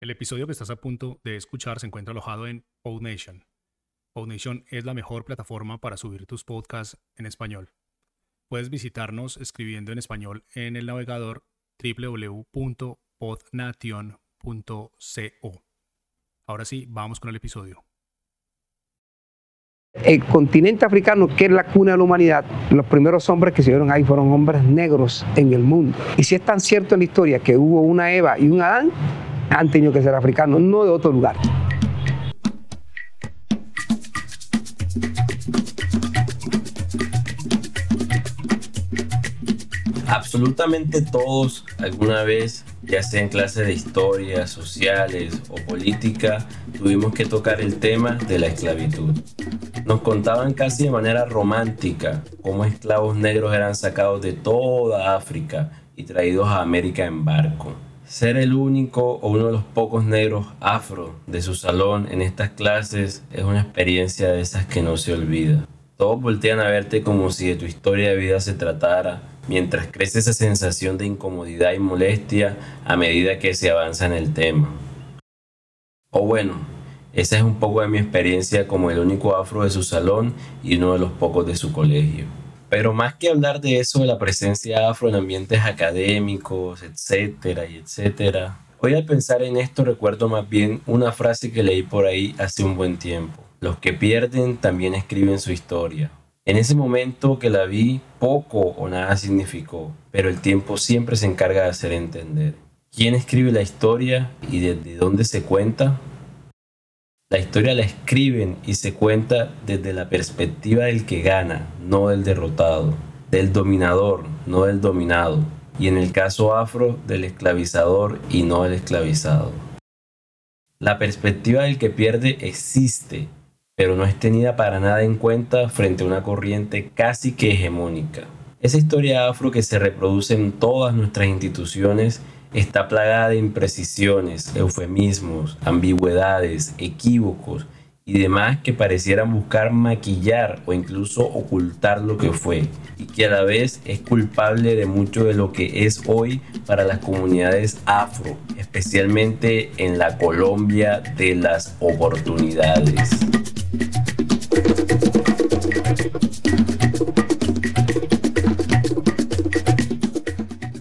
El episodio que estás a punto de escuchar se encuentra alojado en PodNation. PodNation es la mejor plataforma para subir tus podcasts en español. Puedes visitarnos escribiendo en español en el navegador www.podnation.co. Ahora sí, vamos con el episodio. El continente africano, que es la cuna de la humanidad, los primeros hombres que se vieron ahí fueron hombres negros en el mundo. Y si es tan cierto en la historia que hubo una Eva y un Adán, han tenido que ser africanos, no de otro lugar. Absolutamente todos alguna vez, ya sea en clases de historia, sociales o política, tuvimos que tocar el tema de la esclavitud. Nos contaban casi de manera romántica cómo esclavos negros eran sacados de toda África y traídos a América en barco. Ser el único o uno de los pocos negros afro de su salón en estas clases es una experiencia de esas que no se olvida. Todos voltean a verte como si de tu historia de vida se tratara, mientras crece esa sensación de incomodidad y molestia a medida que se avanza en el tema. O bueno, esa es un poco de mi experiencia como el único afro de su salón y uno de los pocos de su colegio. Pero más que hablar de eso, de la presencia afro en ambientes académicos, etcétera, y etcétera, hoy al pensar en esto recuerdo más bien una frase que leí por ahí hace un buen tiempo. Los que pierden también escriben su historia. En ese momento que la vi, poco o nada significó, pero el tiempo siempre se encarga de hacer entender. ¿Quién escribe la historia y desde dónde se cuenta? La historia la escriben y se cuenta desde la perspectiva del que gana, no del derrotado, del dominador, no del dominado, y en el caso afro, del esclavizador y no del esclavizado. La perspectiva del que pierde existe, pero no es tenida para nada en cuenta frente a una corriente casi que hegemónica. Esa historia afro que se reproduce en todas nuestras instituciones está plagada de imprecisiones, eufemismos, ambigüedades, equívocos y demás que parecieran buscar maquillar o incluso ocultar lo que fue y que a la vez es culpable de mucho de lo que es hoy para las comunidades afro, especialmente en la Colombia de las oportunidades.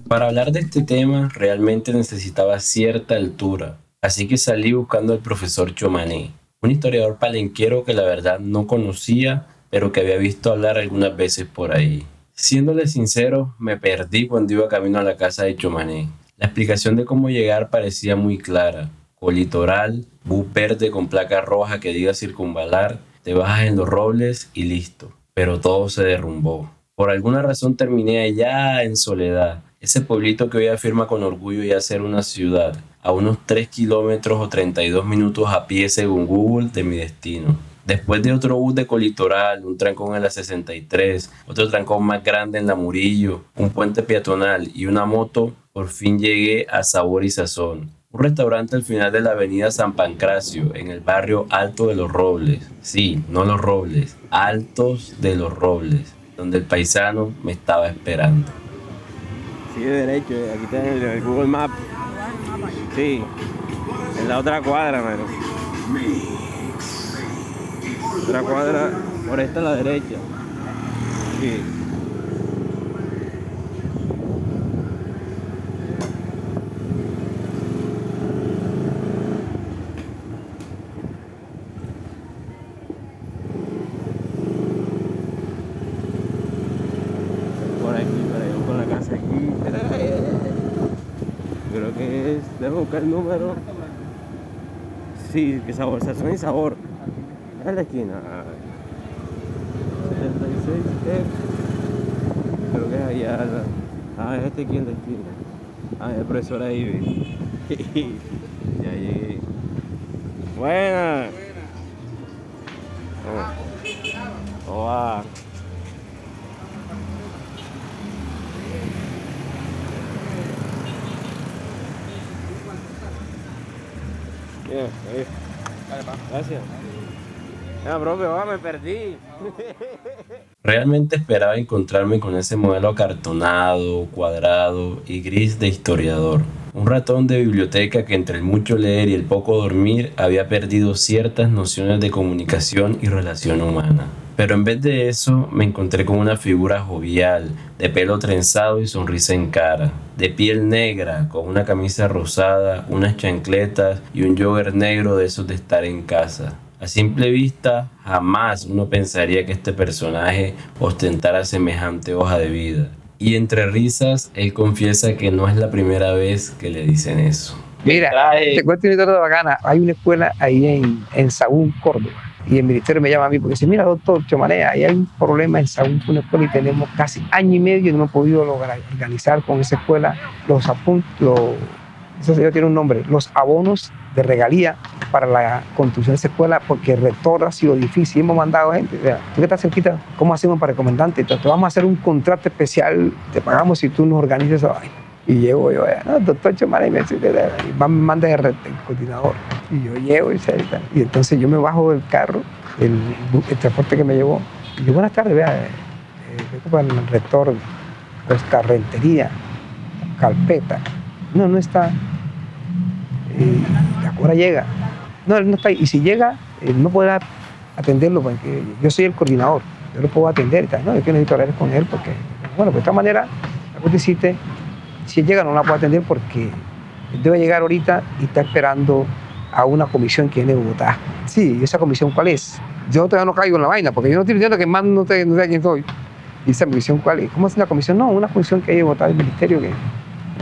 Para hablar de este tema realmente necesitaba cierta altura, así que salí buscando al profesor Chomané, un historiador palenquero que la verdad no conocía, pero que había visto hablar algunas veces por ahí. Siéndole sincero, me perdí cuando iba camino a la casa de Chomané. La explicación de cómo llegar parecía muy clara. Colitoral, bus verde con placa roja que diga circunvalar, te bajas en los robles y listo. Pero todo se derrumbó. Por alguna razón terminé allá en soledad, ese pueblito que hoy afirma con orgullo ya ser una ciudad, a unos 3 kilómetros o 32 minutos a pie según Google de mi destino. Después de otro bus de colitoral, un trancón en la 63, otro trancón más grande en la Murillo, un puente peatonal y una moto, por fin llegué a Sabor y Sazón, un restaurante al final de la avenida San Pancracio, en el barrio Alto de los Robles. Sí, no los Robles, Altos de los Robles, donde el paisano me estaba esperando. Sigue derecho, eh, aquí está el, el Google Maps. Sí, en la otra cuadra, mano. Otra cuadra, por esta a la derecha. Por aquí, por ahí, con la casa aquí. Creo que es. Dejo buscar el número. Sí, que sabor, sazón y sabor. Es la esquina. 76 F. Creo que es allá. Ah, es este aquí en la esquina. Ah, el profesor ahí. ya llegué. Buena. Ah, profe, ah, me perdí. Realmente esperaba encontrarme con ese modelo acartonado, cuadrado y gris de historiador. un ratón de biblioteca que entre el mucho leer y el poco dormir había perdido ciertas nociones de comunicación y relación humana. Pero en vez de eso me encontré con una figura jovial, de pelo trenzado y sonrisa en cara, de piel negra, con una camisa rosada, unas chancletas y un jogger negro de esos de estar en casa. A simple vista, jamás uno pensaría que este personaje ostentara semejante hoja de vida. Y entre risas, él confiesa que no es la primera vez que le dicen eso. Mira, te cuento una historia bacana. Hay una escuela ahí en, en Sagún, Córdoba. Y el ministerio me llama a mí porque dice, mira, doctor Chomané, ahí hay un problema en Sagún, una escuela, y tenemos casi año y medio y no hemos podido lograr organizar con esa escuela los apuntes, eso tiene un nombre, los abonos de regalía para la construcción de esa escuela porque el rector ha sido difícil. Hemos mandado gente, tú que estás cerquita, ¿cómo hacemos para recomendarte? Entonces, te vamos a hacer un contrato especial, te pagamos si tú nos organizas esa vaina. Y llego yo, no, doctor Chomara, y me, me manda el, el, coordinador. Y yo llego y, y entonces yo me bajo del carro, el, el transporte que me llevó. Y yo, buenas tardes, vea, eh, vengo para el rector, pues carrentería, carpeta. No, no está. Y ahora llega. No, él no está. Y si llega, él no puede atenderlo porque yo soy el coordinador. Yo lo puedo atender tal. No, yo necesito hablar con él porque, bueno, pues de esta manera, la decirte, si él llega no la puedo atender porque debe llegar ahorita y está esperando a una comisión que viene de Bogotá. Sí, ¿y esa comisión cuál es? Yo todavía no caigo en la vaina porque yo no estoy diciendo que más no sé, no sé quién soy. ¿Y esa comisión cuál es? ¿Cómo es una comisión? No, una comisión que hay de Bogotá del ministerio, que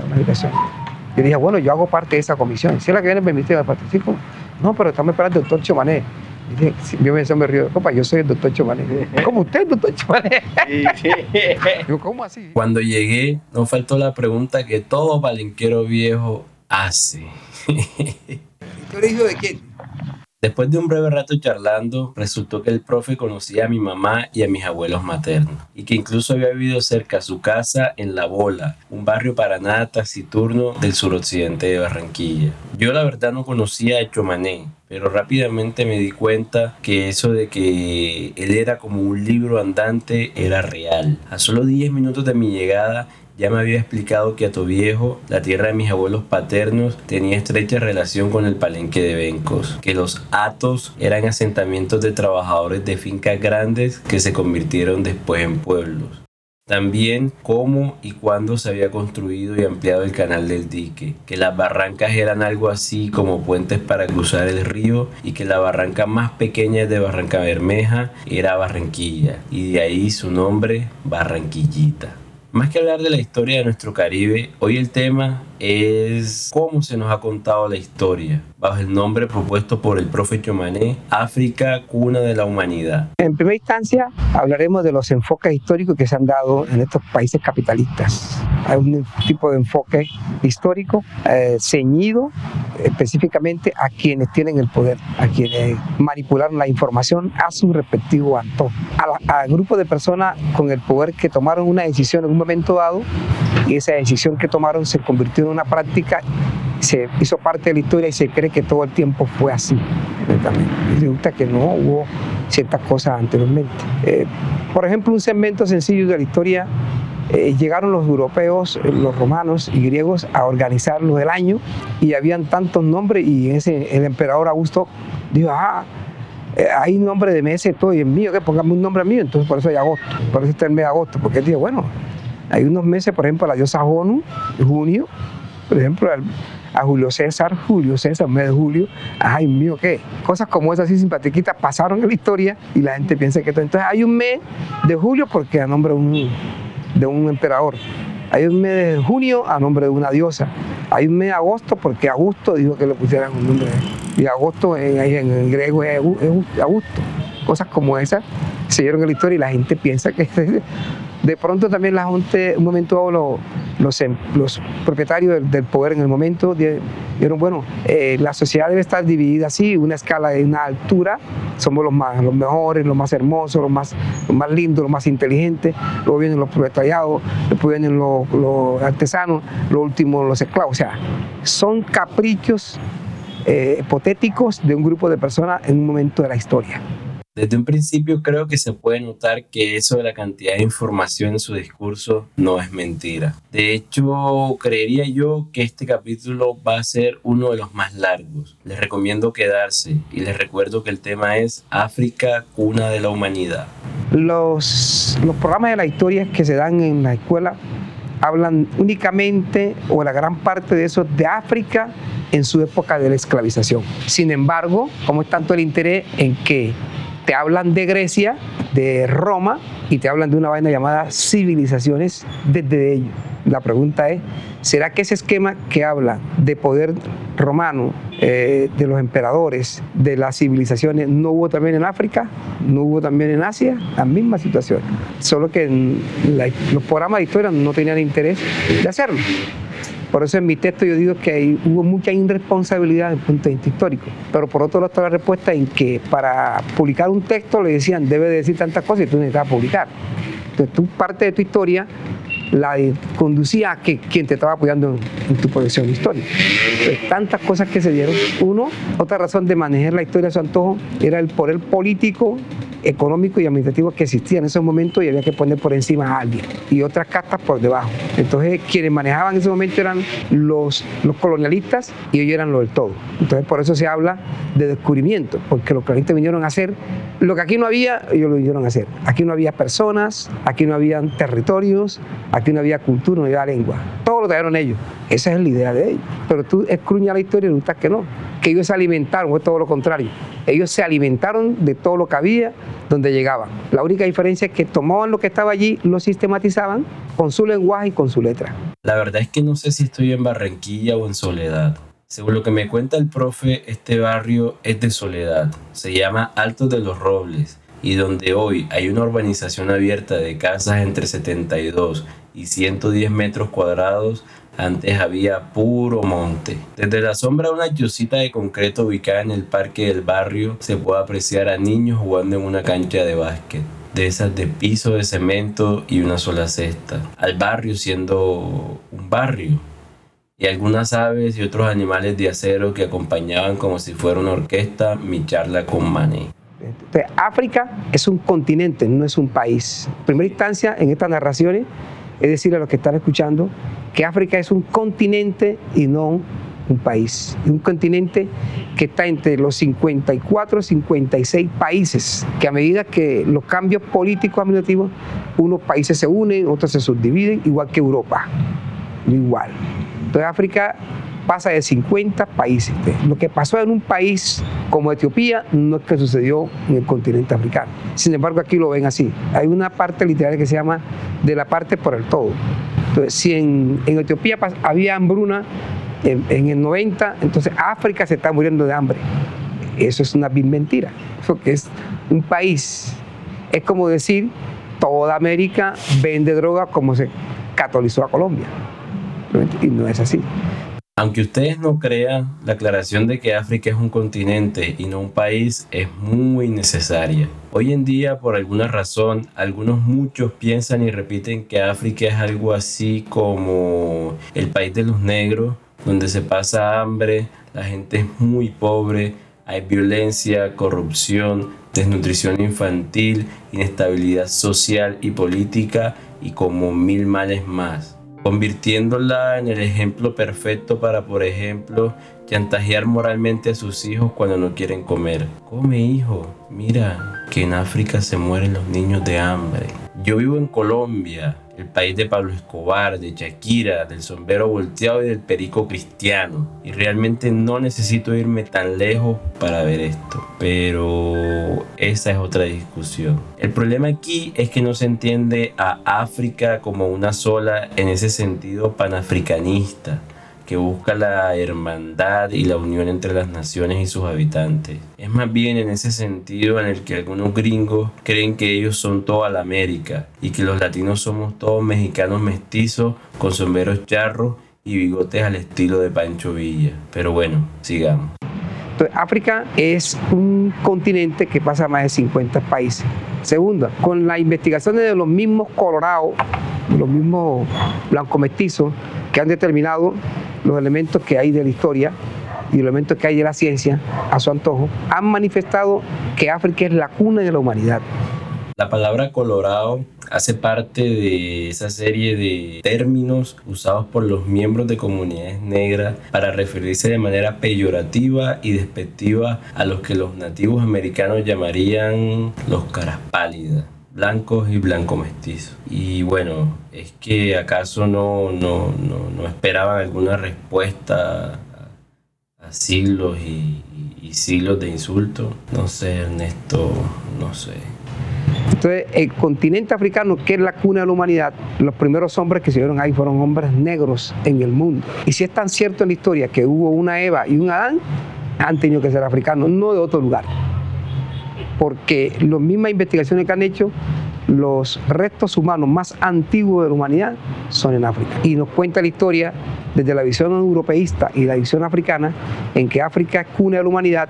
una dirección. Yo dije, bueno, yo hago parte de esa comisión. Si es la que viene del ministerio, participo. No, pero estamos esperando al doctor Chomané. Y dije, yo me, me río, copa, yo soy el doctor Chomané. ¿Cómo usted, doctor Chomané? Digo, ¿cómo así? Cuando llegué, no faltó la pregunta que todo palenquero viejo hace. ¿Tú eres hijo de quién? Después de un breve rato charlando, resultó que el profe conocía a mi mamá y a mis abuelos maternos, y que incluso había vivido cerca a su casa en La Bola, un barrio para nada taciturno del suroccidente de Barranquilla. Yo la verdad no conocía a Chomané, pero rápidamente me di cuenta que eso de que él era como un libro andante era real. A solo 10 minutos de mi llegada, ya me había explicado que a Viejo, la tierra de mis abuelos paternos, tenía estrecha relación con el palenque de Bencos, que los Atos eran asentamientos de trabajadores de fincas grandes que se convirtieron después en pueblos. También cómo y cuándo se había construido y ampliado el canal del dique, que las barrancas eran algo así como puentes para cruzar el río y que la barranca más pequeña de Barranca Bermeja era Barranquilla y de ahí su nombre Barranquillita. Más que hablar de la historia de nuestro Caribe, hoy el tema es cómo se nos ha contado la historia, bajo el nombre propuesto por el profe Chomané, África, cuna de la humanidad. En primera instancia, hablaremos de los enfoques históricos que se han dado en estos países capitalistas. Hay un tipo de enfoque histórico eh, ceñido específicamente a quienes tienen el poder, a quienes manipularon la información a su respectivo antojo, al grupo de personas con el poder que tomaron una decisión en un momento dado y esa decisión que tomaron se convirtió en una práctica, se hizo parte de la historia y se cree que todo el tiempo fue así. Y resulta que no hubo ciertas cosas anteriormente. Eh, por ejemplo, un segmento sencillo de la historia eh, llegaron los europeos, eh, los romanos y griegos a organizarlo del año y habían tantos nombres y ese, el emperador Augusto dijo, ah, hay un nombre de mes todo y el mío, que pongamos un nombre mío, entonces por eso hay agosto, por eso está el mes de agosto, porque él dijo, bueno, hay unos meses, por ejemplo, la diosa Onu, junio, por ejemplo, a Julio César, Julio César, mes de julio, ay mío, ¿qué? Cosas como esas así simpatiquitas pasaron en la historia y la gente piensa que. Entonces hay un mes de julio porque a nombre de un, de un emperador. Hay un mes de junio a nombre de una diosa. Hay un mes de agosto porque Augusto dijo que le pusieran un nombre. Y agosto en, en, griego es Augusto. Cosas como esas se dieron en la historia y la gente piensa que de pronto también la gente, un momento los, los, em, los propietarios del, poder en el momento dijeron, bueno, eh, la sociedad debe estar dividida así, una escala de una altura, somos los, más, los mejores, los más hermosos, los más, más lindos, los más inteligentes, luego vienen los proletariados, después vienen los, los artesanos, lo último los esclavos, o sea, son caprichos eh, hipotéticos de un grupo de personas en un momento de la historia. Desde un principio creo que se puede notar que eso de la cantidad de información en su discurso no es mentira. De hecho, creería yo que este capítulo va a ser uno de los más largos. Les recomiendo quedarse y les recuerdo que el tema es África, cuna de la humanidad. Los, los programas de la historia que se dan en la escuela hablan únicamente o la gran parte de eso de África en su época de la esclavización. Sin embargo, como es tanto el interés en que te hablan de Grecia, de Roma y te hablan de una vaina llamada civilizaciones desde ellos. La pregunta es, ¿será que ese esquema que habla de poder romano, eh, de los emperadores, de las civilizaciones, no hubo también en África? ¿No hubo también en Asia? La misma situación. Solo que los programas de historia no tenían interés de hacerlo. Por eso en mi texto yo digo que hubo mucha irresponsabilidad desde el punto de vista histórico. Pero por otro lado está la respuesta en que para publicar un texto le decían debe decir tantas cosas y tú necesitas publicar. Entonces tú parte de tu historia la conducía a que quien te estaba apoyando en, tu proyección histórica. Entonces, tantas cosas que se dieron. Uno, otra razón de manejar la historia de su antojo era el poder político económico y administrativo que existía en ese momento y había que poner por encima a alguien y otras castas por debajo. Entonces quienes manejaban en ese momento eran los, los colonialistas y ellos eran los del todo. Entonces por eso se habla de descubrimiento, porque los colonialistas vinieron a hacer lo que aquí no había, ellos lo vinieron a hacer. Aquí no había personas, aquí no había territorios, aquí no había cultura, no había lengua. Todo lo trajeron ellos. Esa es la idea de ellos. Pero tú escruñas la historia y resulta que no, que ellos se alimentaron, fue todo lo contrario. Ellos se alimentaron de todo lo que había donde llegaban. La única diferencia es que tomaban lo que estaba allí, lo sistematizaban con su lenguaje y con su letra. La verdad es que no sé si estoy en Barranquilla o en Soledad. Según lo que me cuenta el profe, este barrio es de Soledad. Se llama Alto de los Robles y donde hoy hay una urbanización abierta de casas entre 72 y 110 metros cuadrados, antes había puro monte. Desde la sombra de una chocita de concreto ubicada en el parque del barrio se puede apreciar a niños jugando en una cancha de básquet de esas de piso de cemento y una sola cesta, al barrio siendo un barrio, y algunas aves y otros animales de acero que acompañaban como si fuera una orquesta mi charla con Mané. África es un continente, no es un país. En primera instancia, en estas narraciones, es decir, a los que están escuchando, que África es un continente y no un país. Un continente que está entre los 54 y 56 países, que a medida que los cambios políticos administrativos, unos países se unen, otros se subdividen, igual que Europa. Igual. África pasa de 50 países. Lo que pasó en un país como Etiopía no es que sucedió en el continente africano. Sin embargo, aquí lo ven así. Hay una parte literaria que se llama de la parte por el todo. Entonces, si en, Etiopía había hambruna en, el 90, entonces África se está muriendo de hambre. Eso es una mentira. Porque es un país. Es como decir, toda América vende droga como se catolizó a Colombia. Y no es así. Aunque ustedes no crean, la aclaración de que África es un continente y no un país es muy necesaria. Hoy en día, por alguna razón, algunos muchos piensan y repiten que África es algo así como el país de los negros, donde se pasa hambre, la gente es muy pobre, hay violencia, corrupción, desnutrición infantil, inestabilidad social y política y como mil males más convirtiéndola en el ejemplo perfecto para, por ejemplo, chantajear moralmente a sus hijos cuando no quieren comer. Come hijo, mira que en África se mueren los niños de hambre. Yo vivo en Colombia el país de Pablo Escobar, de Shakira, del sombrero volteado y del perico cristiano. Y realmente no necesito irme tan lejos para ver esto. Pero esa es otra discusión. El problema aquí es que no se entiende a África como una sola en ese sentido panafricanista que busca la hermandad y la unión entre las naciones y sus habitantes. Es más bien en ese sentido en el que algunos gringos creen que ellos son toda la América y que los latinos somos todos mexicanos mestizos con sombreros charros y bigotes al estilo de Pancho Villa. Pero bueno, sigamos. África es un continente que pasa más de 50 países. Segunda, con las investigaciones de los mismos colorados, los mismos blanco mestizos, que han determinado los elementos que hay de la historia, y los elementos que hay de la ciencia a su antojo, han manifestado que África es la cuna de la humanidad. La palabra colorado hace parte de esa serie de términos usados por los miembros de comunidades negras para referirse de manera peyorativa y despectiva a los que los nativos americanos llamarían los caras pálidas blancos y blanco mestizos. Y bueno, es que acaso no, no, no, esperaban alguna respuesta a, siglos y siglos de insultos. No sé, Ernesto, no sé. Entonces, el continente africano, que es la cuna de la humanidad, los primeros hombres que se vieron ahí fueron hombres negros en el mundo. Y si es tan cierto en la historia que hubo una Eva y un Adán, han tenido que ser africanos, no de otro lugar. Porque las mismas investigaciones que han hecho, los restos humanos más antiguos de la humanidad son en África. Y nos cuenta la historia desde la visión europeísta y la visión africana, en que África es cuna de la humanidad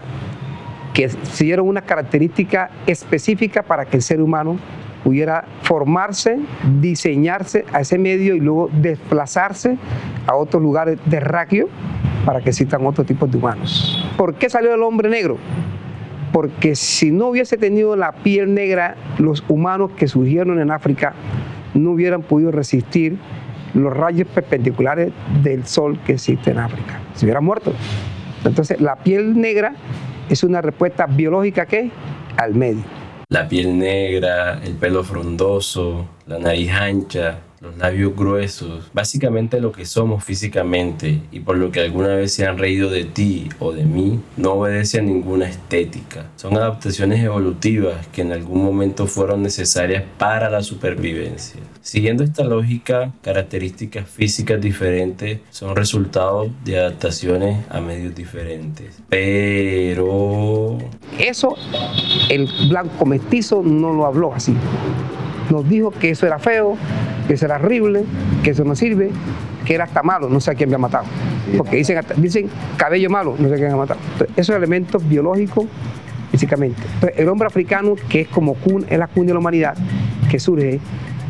que siguieron una característica específica para que el ser humano pudiera formarse, diseñarse a ese medio y luego desplazarse a otros lugares de raquio para que existan otros tipos de humanos. ¿Por qué salió el hombre negro? Porque si no hubiese tenido la piel negra, los humanos que surgieron en África no hubieran podido resistir los rayos perpendiculares del sol que existe en África. Se hubieran muerto. Entonces, la piel negra es una respuesta biológica que al medio. La piel negra, el pelo frondoso, la nariz ancha, los labios gruesos, básicamente lo que somos físicamente y por lo que alguna vez se han reído de ti o de mí, no obedece a ninguna estética. Son adaptaciones evolutivas que en algún momento fueron necesarias para la supervivencia. Siguiendo esta lógica, características físicas diferentes son resultado de adaptaciones a medios diferentes. Pero... Eso el blanco mestizo no lo habló así. Nos dijo que eso era feo, que eso era horrible, que eso no sirve, que era hasta malo, no sé a quién me ha matado. Porque dicen, dicen cabello malo, no sé a quién ha matado. esos elementos biológicos, físicamente. el hombre africano, que es como es la cuna de la humanidad, que surge,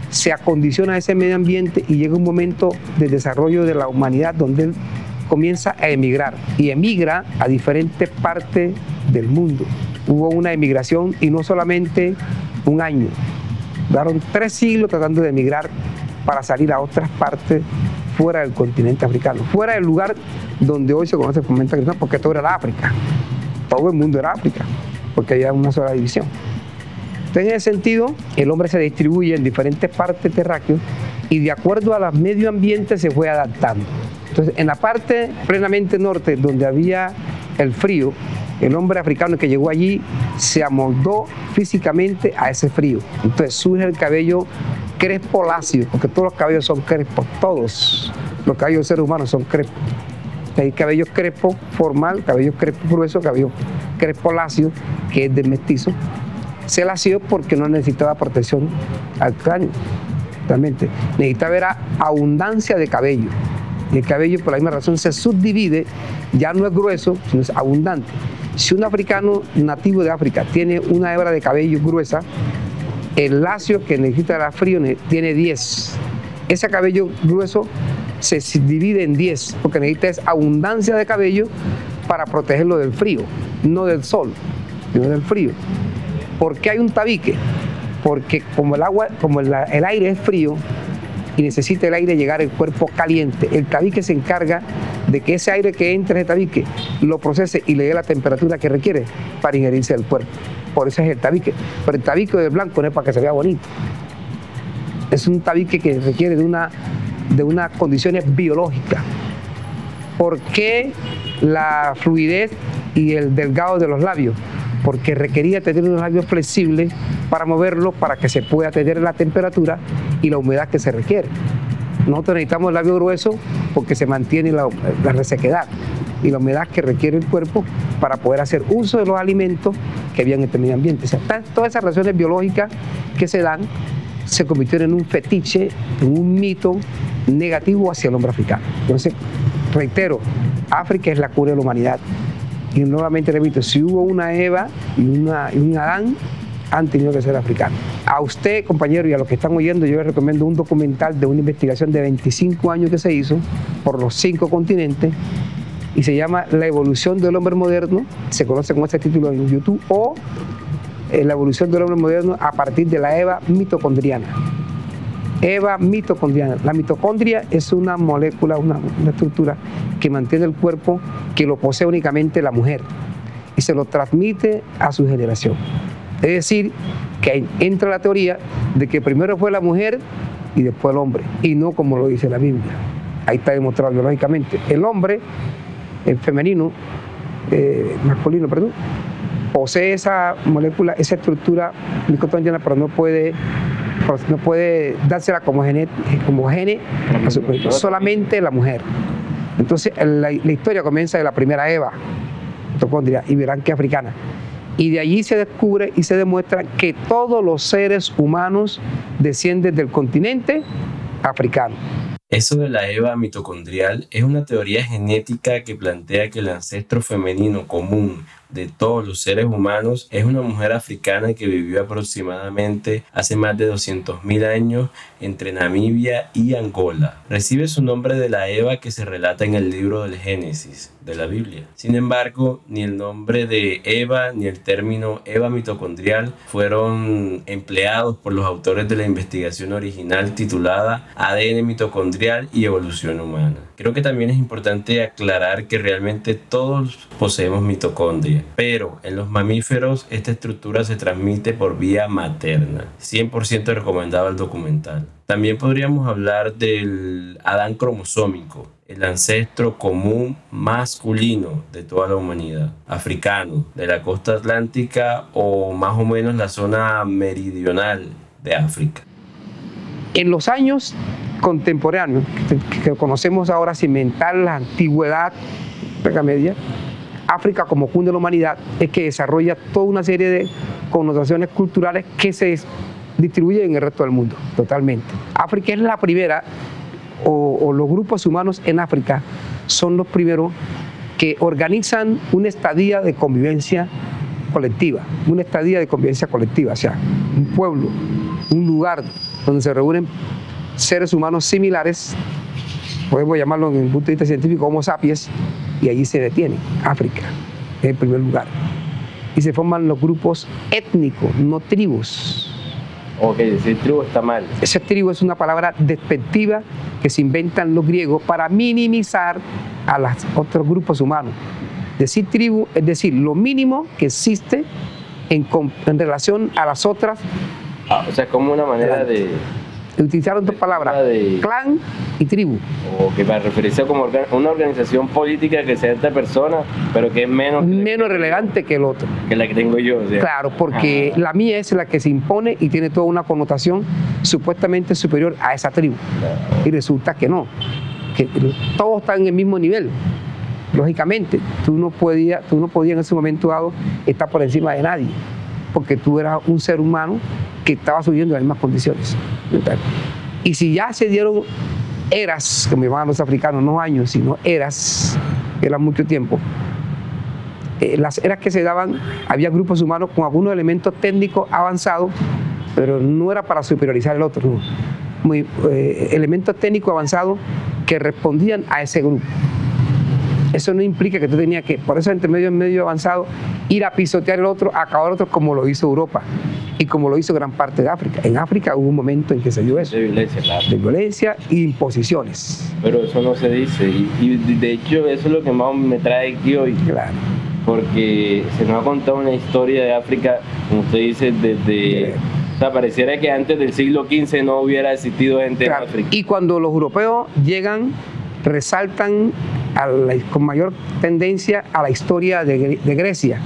se acondiciona a ese medio ambiente y llega un momento de desarrollo de la humanidad donde él comienza a emigrar y emigra a diferentes partes del mundo. Hubo una emigración y no solamente un año, Daron tres siglos tratando de emigrar para salir a otras partes fuera del continente africano, fuera del lugar donde hoy se conoce como cristiano, porque todo era África. Todo el mundo era África, porque había una sola división. Entonces, en ese sentido, el hombre se distribuye en diferentes partes terráqueos y de acuerdo a los medio ambiente se fue adaptando. Entonces, en la parte plenamente norte, donde había el frío, el hombre africano que llegó allí se amoldó físicamente a ese frío. Entonces surge el cabello crespo lacio, porque todos los cabellos son crespos, todos los cabellos del ser humano son crespos. Hay cabello crespo formal, cabello crespo grueso, cabello crespo lacio, que es de mestizo. Se lació porque no necesitaba protección al cráneo. Realmente. Necesitaba ver abundancia de cabello. Y el cabello, por la misma razón, se subdivide, ya no es grueso, sino es abundante. Si un africano nativo de África tiene una hebra de cabello gruesa, el lacio que necesita el frío tiene 10. Ese cabello grueso se divide en 10 porque necesita es abundancia de cabello para protegerlo del frío, no del sol, sino del frío. ¿Por qué hay un tabique? Porque como el agua, como el aire es frío, y necesita el aire llegar al cuerpo caliente. El tabique se encarga de que ese aire que entra en el tabique lo procese y le dé la temperatura que requiere para ingerirse al cuerpo. Por eso es el tabique. Pero el tabique de blanco no es para que se vea bonito. Es un tabique que requiere de, una, de unas condiciones biológicas. ¿Por qué la fluidez y el delgado de los labios? porque requería tener unos labios flexibles para moverlo para que se pueda tener la temperatura y la humedad que se requiere. Nosotros necesitamos el labio grueso porque se mantiene la, resequedad y la humedad que requiere el cuerpo para poder hacer uso de los alimentos que había en este medio ambiente. O sea, todas esas relaciones biológicas que se dan se convirtieron en un fetiche, en un mito negativo hacia el hombre africano. Entonces, reitero, África es la cura de la humanidad. Y nuevamente repito, si hubo una Eva y, una, y un Adán, han tenido que ser africanos. A usted, compañero, y a los que están oyendo, yo les recomiendo un documental de una investigación de 25 años que se hizo por los cinco continentes y se llama La evolución del hombre moderno, se conoce con este título en YouTube, o eh, La evolución del hombre moderno a partir de la Eva mitocondriana. Eva mitocondriana. La mitocondria es una molécula, una, una estructura que mantiene el cuerpo, que lo posee únicamente la mujer y se lo transmite a su generación. Es decir, que entra la teoría de que primero fue la mujer y después el hombre, y no como lo dice la Biblia. Ahí está demostrado biológicamente. El hombre el femenino, eh, masculino, perdón, posee esa molécula, esa estructura mitocondriana, pero no puede, no puede dársela como gene, como a su, solamente la mujer. Entonces la, la, historia comienza de la primera Eva, mitocondria, y verán que africana. Y de allí se descubre y se demuestra que todos los seres humanos descienden del continente africano. Eso de la Eva mitocondrial es una teoría genética que plantea que el ancestro femenino común de todos los seres humanos es una mujer africana que vivió aproximadamente hace más de 200.000 años entre Namibia y Angola. Recibe su nombre de la Eva que se relata en el libro del Génesis de la Biblia. Sin embargo, ni el nombre de Eva ni el término Eva mitocondrial fueron empleados por los autores de la investigación original titulada ADN mitocondrial y evolución humana. Creo que también es importante aclarar que realmente todos poseemos mitocondria, pero en los mamíferos esta estructura se transmite por vía materna. 100% recomendado el documental. También podríamos hablar del Adán cromosómico, el ancestro común masculino de toda la humanidad, africano, de la costa atlántica o más o menos la zona meridional de África. En los años contemporáneos, que conocemos ahora cimentar la antigüedad media, África como cuna de la humanidad es que desarrolla toda una serie de connotaciones culturales que se distribuyen en el resto del mundo, totalmente. África es la primera o, los grupos humanos en África son los primeros que organizan una estadía de convivencia colectiva, una estadía de convivencia colectiva, o sea, un pueblo, un lugar donde se reúnen seres humanos similares, podemos llamarlo en el punto de vista científico Homo sapiens, y allí se detiene, África, en primer lugar. Y se forman los grupos étnicos, no tribus. Ok, decir tribu está mal. Ese tribu es una palabra despectiva que se inventan los griegos para minimizar a los otros grupos humanos. Decir tribu es decir lo mínimo que existe en, en relación a las otras. Ah, o sea, como una manera de utilizaron dos palabras, clan y tribu. O que para referirse a como una organización política que sea esta persona, pero que es menos... Menos relevante que el otro. Que la que tengo yo. Claro, porque la mía es la que se impone y tiene toda una connotación supuestamente superior a esa tribu. Y resulta que no, que todos están en el mismo nivel. Lógicamente, tú no podías, tú no podías en ese momento dado estar por encima de nadie, porque tú eras un ser humano que estaba subiendo en las mismas condiciones. Y si ya se dieron eras, como llamaban los africanos, no años, sino eras, que era mucho tiempo, eh, las eras que se daban, había grupos humanos con algunos elementos técnicos avanzados, pero no era para superiorizar el otro, Muy, eh, elementos técnicos avanzados que respondían a ese grupo. Eso no implica que tú tenías que, por eso entre medio en medio avanzado, ir a pisotear el otro, acabar el otro como lo hizo Europa y como lo hizo gran parte de África. En África hubo un momento en que se dio eso. De violencia, claro. De violencia e imposiciones. Pero eso no se dice. Y, de hecho eso es lo que más me trae aquí hoy. Claro. Porque se nos ha contado una historia de África, como usted dice, desde... O sea, pareciera que antes del siglo XV no hubiera existido gente en África. Y cuando los europeos llegan, resaltan con mayor tendencia a la historia de, Grecia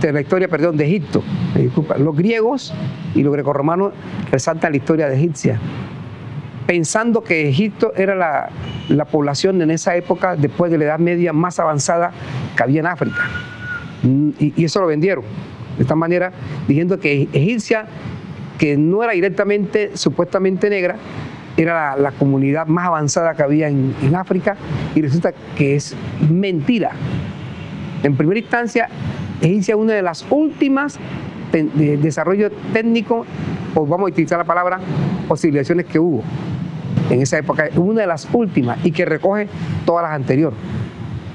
de la historia, perdón, de Egipto. Disculpa. Los griegos y los grecorromanos resaltan la historia de Egipcia, pensando que Egipto era la, la, población en esa época, después de la Edad Media, más avanzada que había en África. Mm, y, y eso lo vendieron. De esta manera, diciendo que Egipcia, que no era directamente, supuestamente negra, era la, comunidad más avanzada que había en, en África, y resulta que es mentira. En primera instancia, Egipcia es una de las últimas de desarrollo técnico, o vamos a utilizar la palabra, o civilizaciones que hubo en esa época, una de las últimas y que recoge todas las anteriores.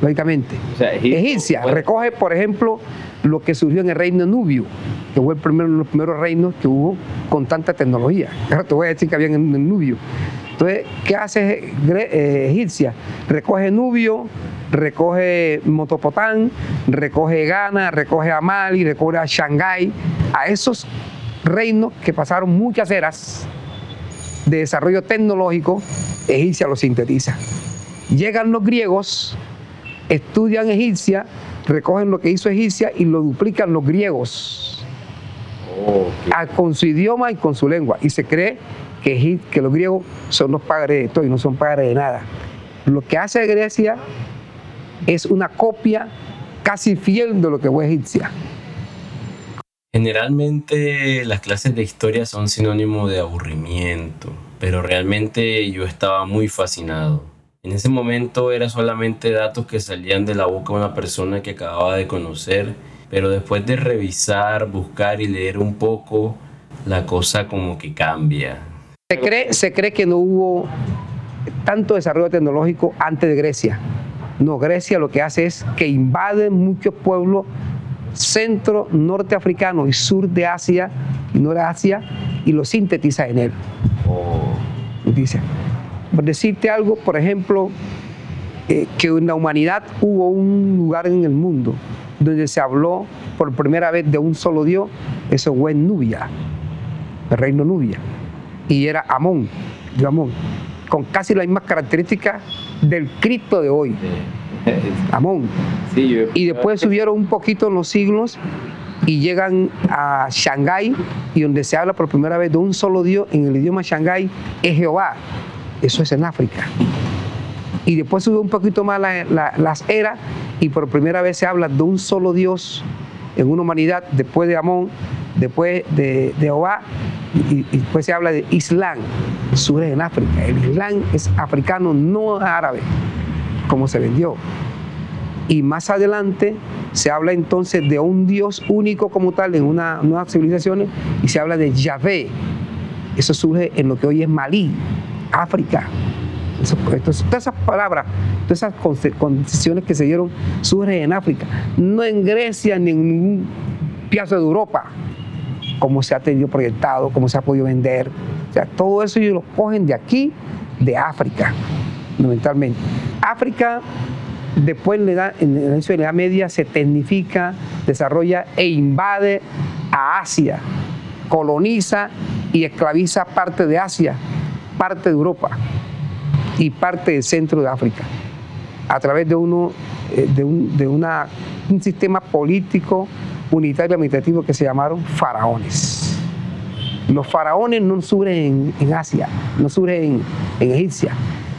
lógicamente. O sea, Egipto, Egipcia bueno. recoge, por ejemplo, lo que surgió en el reino nubio, que fue el primero, uno de los primeros reinos que hubo con tanta tecnología. Ahora te voy a decir que había en el nubio. Entonces, ¿qué hace eh, Egipcia? Recoge Nubio, recoge Motopotán, recoge Ghana, recoge a Mali, recoge a Shanghái, a esos reinos que pasaron muchas eras de desarrollo tecnológico, Egipcia lo sintetiza. Llegan los griegos, estudian egipcia, recogen lo que hizo Egipcia y lo duplican los griegos Oh, qué- a- con su idioma y con su lengua. Y se cree que, que los griegos son los padres de todo y no son padres de nada. Lo que hace Grecia es una copia casi fiel de lo que fue Egipcia. Generalmente las clases de historia son sinónimo de aburrimiento, pero realmente yo estaba muy fascinado. En ese momento era solamente datos que salían de la boca de una persona que acababa de conocer, pero después de revisar, buscar y leer un poco, la cosa como que cambia. Se cree, se cree que no hubo tanto desarrollo tecnológico antes de Grecia. No, Grecia lo que hace es que invade muchos pueblos centro, norte africano y sur de Asia, y no de Asia, y lo sintetiza en él. oh, Dice, por decirte algo, por ejemplo, eh, que en la humanidad hubo un lugar en el mundo donde se habló por primera vez de un solo Dios, eso fue en Nubia, el reino Nubia, y era Amón, Amón, con casi las mismas características del Cristo de hoy, Amón. sí, yo- Y después subieron un poquito en los siglos y llegan a Shanghái y donde se habla por primera vez de un solo Dios en el idioma Shanghái es Jehová. Eso es en África. Y después sube un poquito más la- la- las eras y por primera vez se habla de un solo Dios en una humanidad después de Amón, después de, de Jehová y, y después se habla de Islam. Surge en África. El Islam es africano, no árabe, como se vendió. Y más adelante se habla entonces de un Dios único como tal en una, nuevas civilizaciones y se habla de Yahvé. Eso surge en lo que hoy es Malí, África. Todas esas palabras, todas esas conce- concesiones que se dieron surgen en África, no en Grecia ni en ningún pedazo de Europa, como se ha tenido proyectado, como se ha podido vender. O sea, todo eso ellos lo cogen de aquí, de África, fundamentalmente. África después en inicio de la Edad Media se tecnifica, desarrolla e invade a Asia, coloniza y esclaviza parte de Asia, parte de Europa y parte del centro de África, a través de, uno, eh, de, un, de una- un sistema político unitario administrativo que se llamaron faraones. Los faraones no surgen en, Asia, no surgen en, en Egipcia,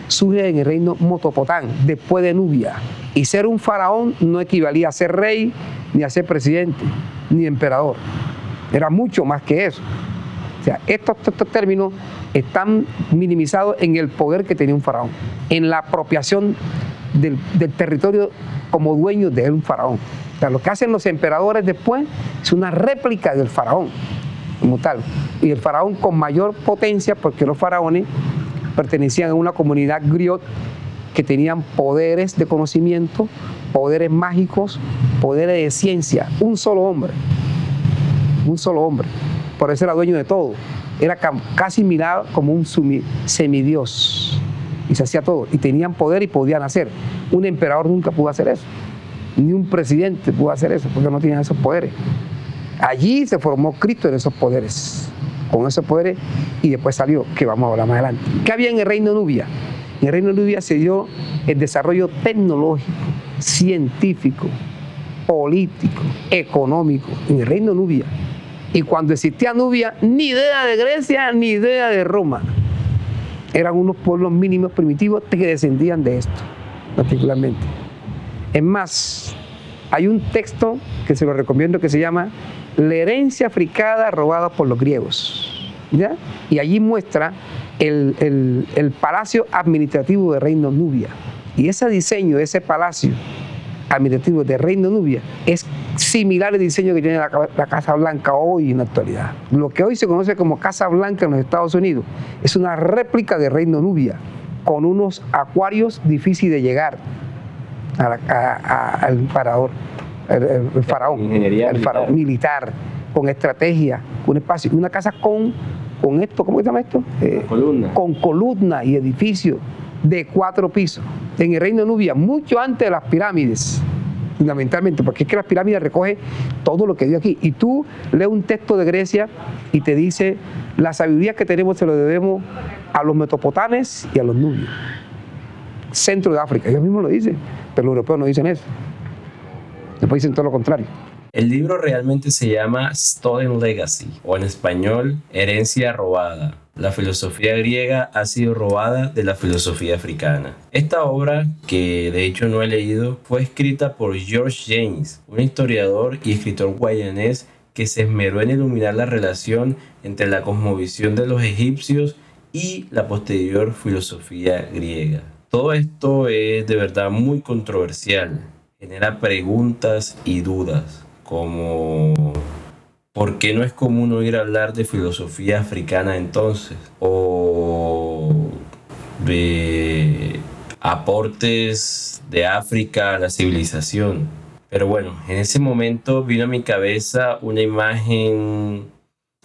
surgen en el reino Motopotán, después de Nubia. Y ser un faraón no equivalía a ser rey, ni a ser presidente, ni emperador. Era mucho más que eso. O sea, estos, estos términos están minimizados en el poder que tenía un faraón, en la apropiación del, territorio como dueño de un faraón. Lo que hacen los emperadores después es una réplica del faraón como tal. Y el faraón con mayor potencia, porque los faraones pertenecían a una comunidad griot que tenían poderes de conocimiento, poderes mágicos, poderes de ciencia. Un solo hombre, un solo hombre. Por eso era dueño de todo. Era casi mirado como un semidios. Y se hacía todo. Y tenían poder y podían hacer. Un emperador nunca pudo hacer eso. Ni un presidente pudo hacer eso, porque no tenían esos poderes. Allí se formó Cristo en esos poderes, con esos poderes, y después salió, que vamos a hablar más adelante. ¿Qué había en el reino Nubia? En el reino Nubia se dio el desarrollo tecnológico, científico, político, económico, en el reino Nubia. Y cuando existía Nubia, ni idea de Grecia, ni idea de Roma. Eran unos pueblos mínimos primitivos que descendían de esto, particularmente. Es más, hay un texto que se lo recomiendo que se llama La herencia africana robada por los griegos. ¿ya? Y allí muestra el, el- el palacio administrativo del reino Nubia. Y ese diseño ese palacio administrativo del reino Nubia es similar al diseño que tiene la, ca- la Casa Blanca hoy en la actualidad. Lo que hoy se conoce como Casa Blanca en los Estados Unidos es una réplica del reino Nubia, con unos acuarios difíciles de llegar al faraón, el, faraón, Ingeniería el faraón militar, con estrategia, con espacio, una casa con, con esto, ¿cómo se llama esto? Eh, columna. Con columna y edificio de cuatro pisos en el reino de Nubia, mucho antes de las pirámides fundamentalmente, porque es que las pirámides recoge todo lo que dio aquí. Y tú lees un texto de Grecia y te dice, la sabiduría que tenemos se lo debemos a los metopotanes y a los nubios. Centro de África, ellos mismos lo dicen, pero los europeos no dicen eso. Después dicen todo lo contrario. El libro realmente se llama Stolen Legacy, o en español, Herencia Robada la filosofía griega ha sido robada de la filosofía africana. Esta obra, que de hecho no he leído, fue escrita por George James, un historiador y escritor guayanés que se esmeró en iluminar la relación entre la cosmovisión de los egipcios y la posterior filosofía griega. Todo esto es de verdad muy controversial, genera preguntas y dudas, como ¿Por qué no es común oír hablar de filosofía africana entonces? O de aportes de África a la civilización. Pero bueno, en ese momento vino a mi cabeza una imagen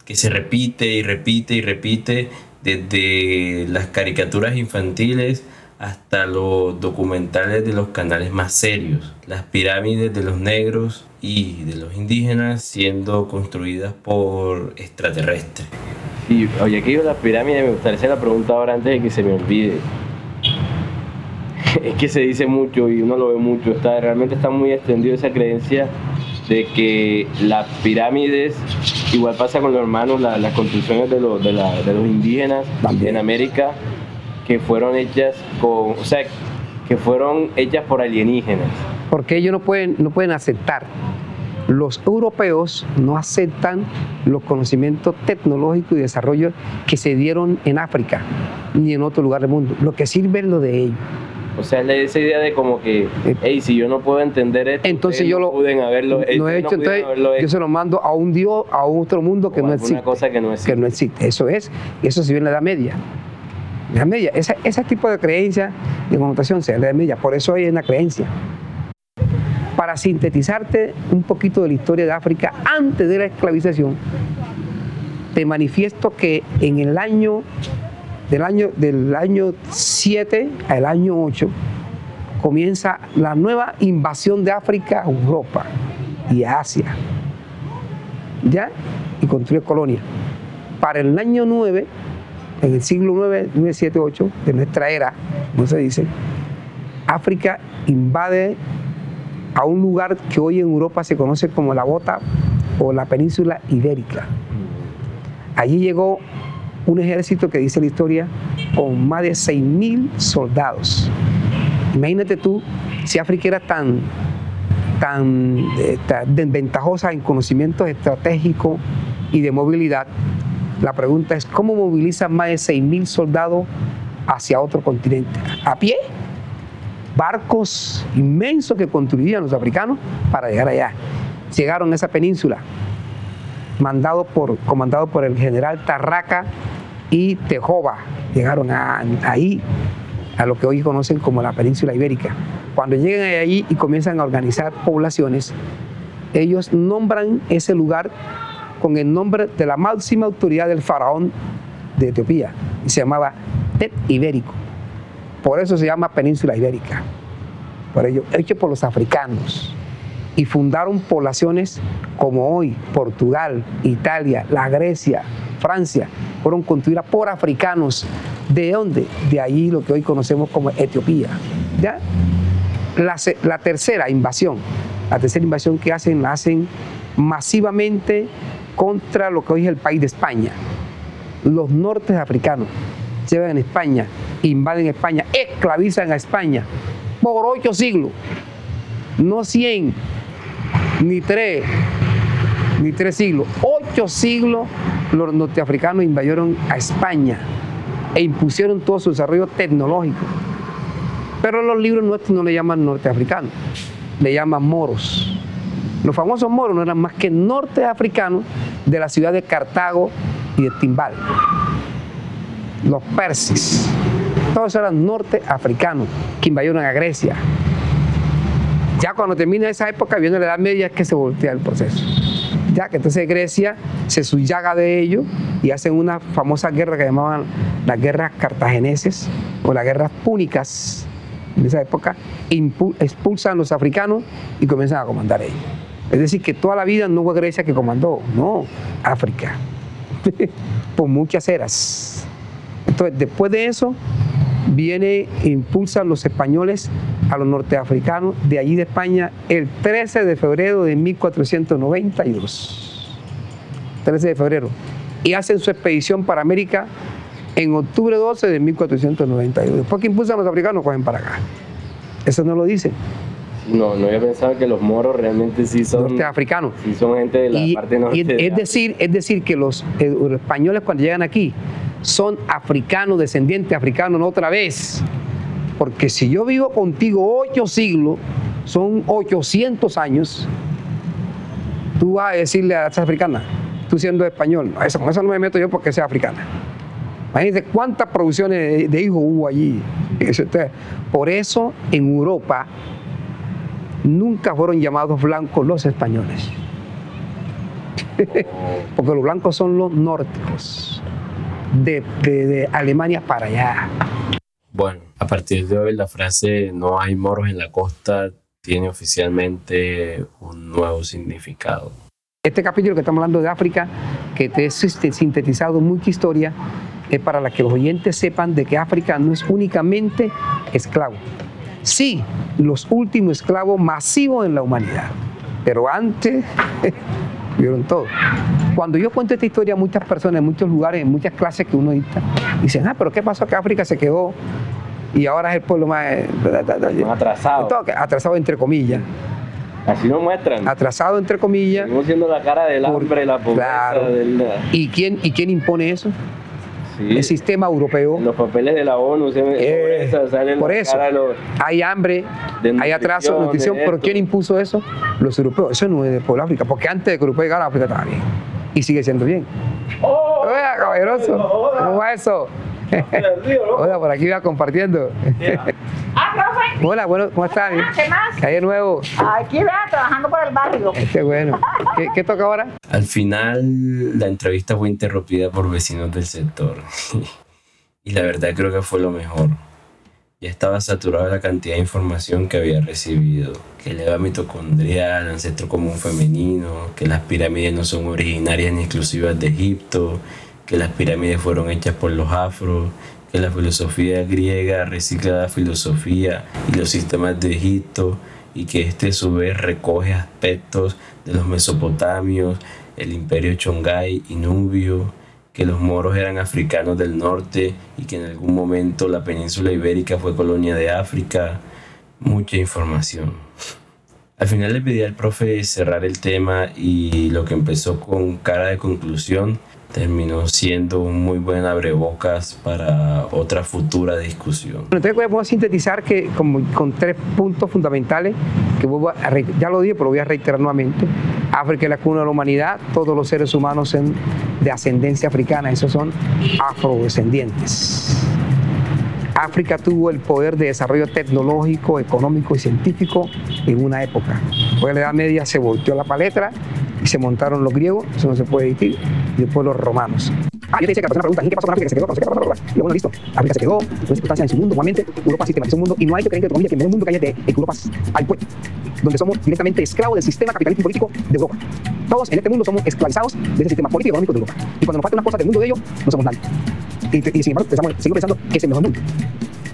que se repite y repite y repite desde las caricaturas infantiles hasta los documentales de los canales más serios, las pirámides de los negros y de los indígenas siendo construidas por extraterrestres. Y oye, aquí las pirámides, me gustaría hacer la pregunta ahora antes de que se me olvide. es que se dice mucho y uno lo ve mucho, está, realmente está muy extendido esa creencia de que las pirámides, igual pasa con los hermanos, las construcciones de los, de, de los indígenas en América, que fueron hechas con, o sea, que fueron hechas por alienígenas. Porque ellos no pueden, no pueden aceptar. Los europeos no aceptan los conocimientos tecnológicos y desarrollo que se dieron en África ni en otro lugar del mundo. Lo que sirve es lo de ellos. O sea, esa idea de como que, hey, si yo no puedo entender esto, entonces yo lo pueden haberlo, no he hecho, entonces yo se lo mando a un dios, a otro mundo que no existe. cosa que no existe. Que no existe. Eso es, eso se viene en la Edad Media. La media, ese, ese tipo de creencia de connotación se la media, por eso hay una creencia. Para sintetizarte un poquito de la historia de África antes de la esclavización, te manifiesto que en el año del año, del año 7 al año 8 comienza la nueva invasión de África a Europa y Asia. ¿Ya? Y construye colonia. Para el año 9 en el siglo 9, 9, 7, 8 de nuestra era, como se dice, África invade a un lugar que hoy en Europa se conoce como la Bota o la península ibérica. Allí llegó un ejército que dice la historia con más de 6.000 soldados. Imagínate tú si África era tan, tan, eh, desventajosa en conocimientos estratégicos y de movilidad, la pregunta es, ¿cómo movilizan más de 6.000 soldados hacia otro continente? ¿A pie? Barcos inmensos que construían los africanos para llegar allá. Llegaron a esa península, mandado por, comandado por el general Tarraca y Tejoba. Llegaron ahí, a lo que hoy conocen como la península ibérica. Cuando llegan ahí y comienzan a organizar poblaciones, ellos nombran ese lugar con el nombre de la máxima autoridad del faraón de Etiopía. Y se llamaba Tet Ibérico. Por eso se llama Península Ibérica. Por ello, hecho por los africanos. Y fundaron poblaciones como hoy, Portugal, Italia, la Grecia, Francia, fueron construidas por africanos. ¿De dónde? De allí lo que hoy conocemos como Etiopía. ¿Ya? La, la tercera invasión, la tercera invasión que hacen, la hacen masivamente contra lo que hoy es el país de España. Los nortes africanos llegan en España, invaden España, esclavizan a España por ocho siglos. No cien, ni tres, ni tres siglos. Ocho siglos los norteafricanos invadieron a España e impusieron todo su desarrollo tecnológico. Pero los libros nuestros no le llaman norteafricanos, le llaman moros. Los famosos moros no eran más que norteafricanos de la ciudad de Cartago y de Timbal. Los persis. Todos eran norteafricanos que invadieron a Grecia. Ya cuando termina esa época, viene la Edad Media, que se voltea el proceso. Ya que entonces Grecia se suyaga de ello y hacen una famosa guerra que llamaban las guerras cartagineses o las guerras púnicas en esa época, expulsan a los africanos y comienzan a comandar ellos. Es decir, que toda la vida no fue Grecia que comandó, no, África, por muchas eras. Entonces, después de eso, viene, impulsan los españoles a los norteafricanos de allí de España el 13 de febrero de 1492. 13 de febrero. Y hacen su expedición para América en octubre 12 de 1492. Después que impulsan los africanos, cogen para acá. Eso no lo dicen. No, no había pensado que los moros realmente sí son norteafricanos. Sí son gente de la parte norte. Y es, decir, es decir, que los, eh, los españoles cuando llegan aquí son africanos, descendientes africanos, no otra vez. Porque si yo vivo contigo ocho siglos, son 800 años, tú vas a decirle a esa africana, tú siendo español, eso, con eso no me meto yo porque sea africana. Imagínense cuántas producciones de, hijos hubo allí. Por eso en Europa nunca fueron llamados blancos los españoles. porque los blancos son los nórdicos, de, de Alemania para allá. Bueno, a partir de hoy la frase no hay moros en la costa tiene oficialmente un nuevo significado. Este capítulo que estamos hablando de África, que te he sintetizado mucha historia, es para que los oyentes sepan de que África no es únicamente esclavo. Sí, los últimos esclavos masivos en la humanidad, pero antes vieron todo. Cuando yo cuento esta historia a muchas personas, en muchos lugares, en muchas clases que uno dicta, dicen, ah, pero ¿qué pasó que África se quedó y ahora es el pueblo más, atrasado? Atrasado entre comillas. Así lo muestran. Atrasado entre comillas. Estamos siendo la cara del hambre, la pobreza. Claro. ¿Y, quién, ¿Y quién impone eso? El sistema europeo. los papeles de la ONU se eh, por eso hay hambre, hay atraso de nutrición, pero ¿quién impuso eso? Los europeos. Eso no es por África, porque antes de que Europa llegara a África estaba bien y sigue siendo bien. ¡Oh! Oiga, caballeroso, ¿cómo va eso? Hola, por aquí va compartiendo. Ah, profe. Hola, bueno, ¿cómo estás? ¿Qué más? ¿Qué hay de nuevo? Aquí vea, trabajando por el barrio. Qué bueno. ¿Qué, toca ahora? Al final, la entrevista fue interrumpida por vecinos del sector. y la verdad creo que fue lo mejor. Ya estaba saturada la cantidad de información que había recibido. Que el EVA mitocondrial, ancestro común femenino, que las pirámides no son originarias ni exclusivas de Egipto, que las pirámides fueron hechas por los afros, que la filosofía griega recicla la filosofía y los sistemas de Egipto y que este a su vez recoge aspectos de los mesopotamios, el imperio Chongai y Nubio, que los moros eran africanos del norte y que en algún momento la península ibérica fue colonia de África. Mucha información. Al final le pedí al profe cerrar el tema y lo que empezó con cara de conclusión terminó siendo un muy buen abrebocas para otra futura discusión. Entonces podemos sintetizar que como, con tres puntos fundamentales, que ya lo dije, pero voy a reiterar nuevamente. África es la cuna de la humanidad, todos los seres humanos son de ascendencia africana, esos son afrodescendientes. África tuvo el poder de desarrollo tecnológico, económico y científico en una época. De la Edad Media se volteó la paleta se montaron los griegos, eso no se puede decir, y después los romanos. Ah, yo te decía que la persona pregunta, ¿qué pasó con África? ¿Se quedó? ¿Se quedó? Y bueno, listo. África se quedó, no circunstancias en su mundo. Normalmente Europa sistematizó un mundo y no hay que creer que, que el mejor mundo que hay de Europa al puerto, donde somos directamente esclavos del sistema capitalista político de Europa. Todos en este mundo somos esclavizados de ese sistema político y económico de Europa. Y cuando nos faltan unas cosas del mundo de ellos, no somos nadie. Y, y sin embargo, pensamos, seguimos pensando que es el mejor mundo.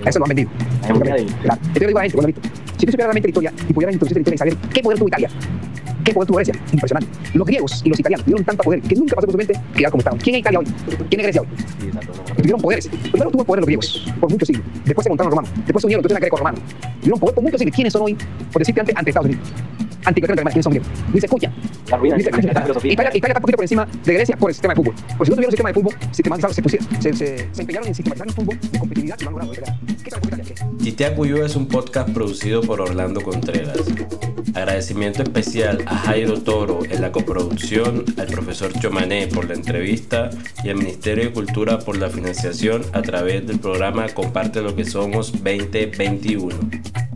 A eso lo han vendido. Claro. Entonces yo digo a la gente, bueno, si tú supieras realmente la historia y pudieras introducir la historia y saber qué poder tuvo Italia, ¿Qué poder tuvo Grecia? Impresionante. Los griegos y los italianos tuvieron tanto poder que nunca pasó por su mente quedar como estaban. ¿Quién es Italia hoy? ¿Quién es Grecia hoy? Tuvieron poderes. Primero tuvo poder los griegos por muchos siglos. Después se montaron los romanos. Después se unieron entonces a greco-romanos. Tuvieron poder por muchos siglos. ¿Quiénes son hoy? Por decirte antes, ante Estados Unidos. Antigamente, ¿quiénes son griegos? Ni se escucha. Italia, Italia está un poquito por encima de Grecia por el sistema de fútbol. Porque si no tuvieron un sistema de fútbol sistematizado, se, pusieron, se, se, se empeñaron en sistematizar el fútbol de competitividad y lo han logrado. ¿Qué sabe Italia? Titea Cuyo es un podcast producido por Orlando Contreras. Agradecimiento especial a Jairo Toro en la coproducción, al profesor Chomané por la entrevista y al Ministerio de Cultura por la financiación a través del programa Comparte lo que somos 2021.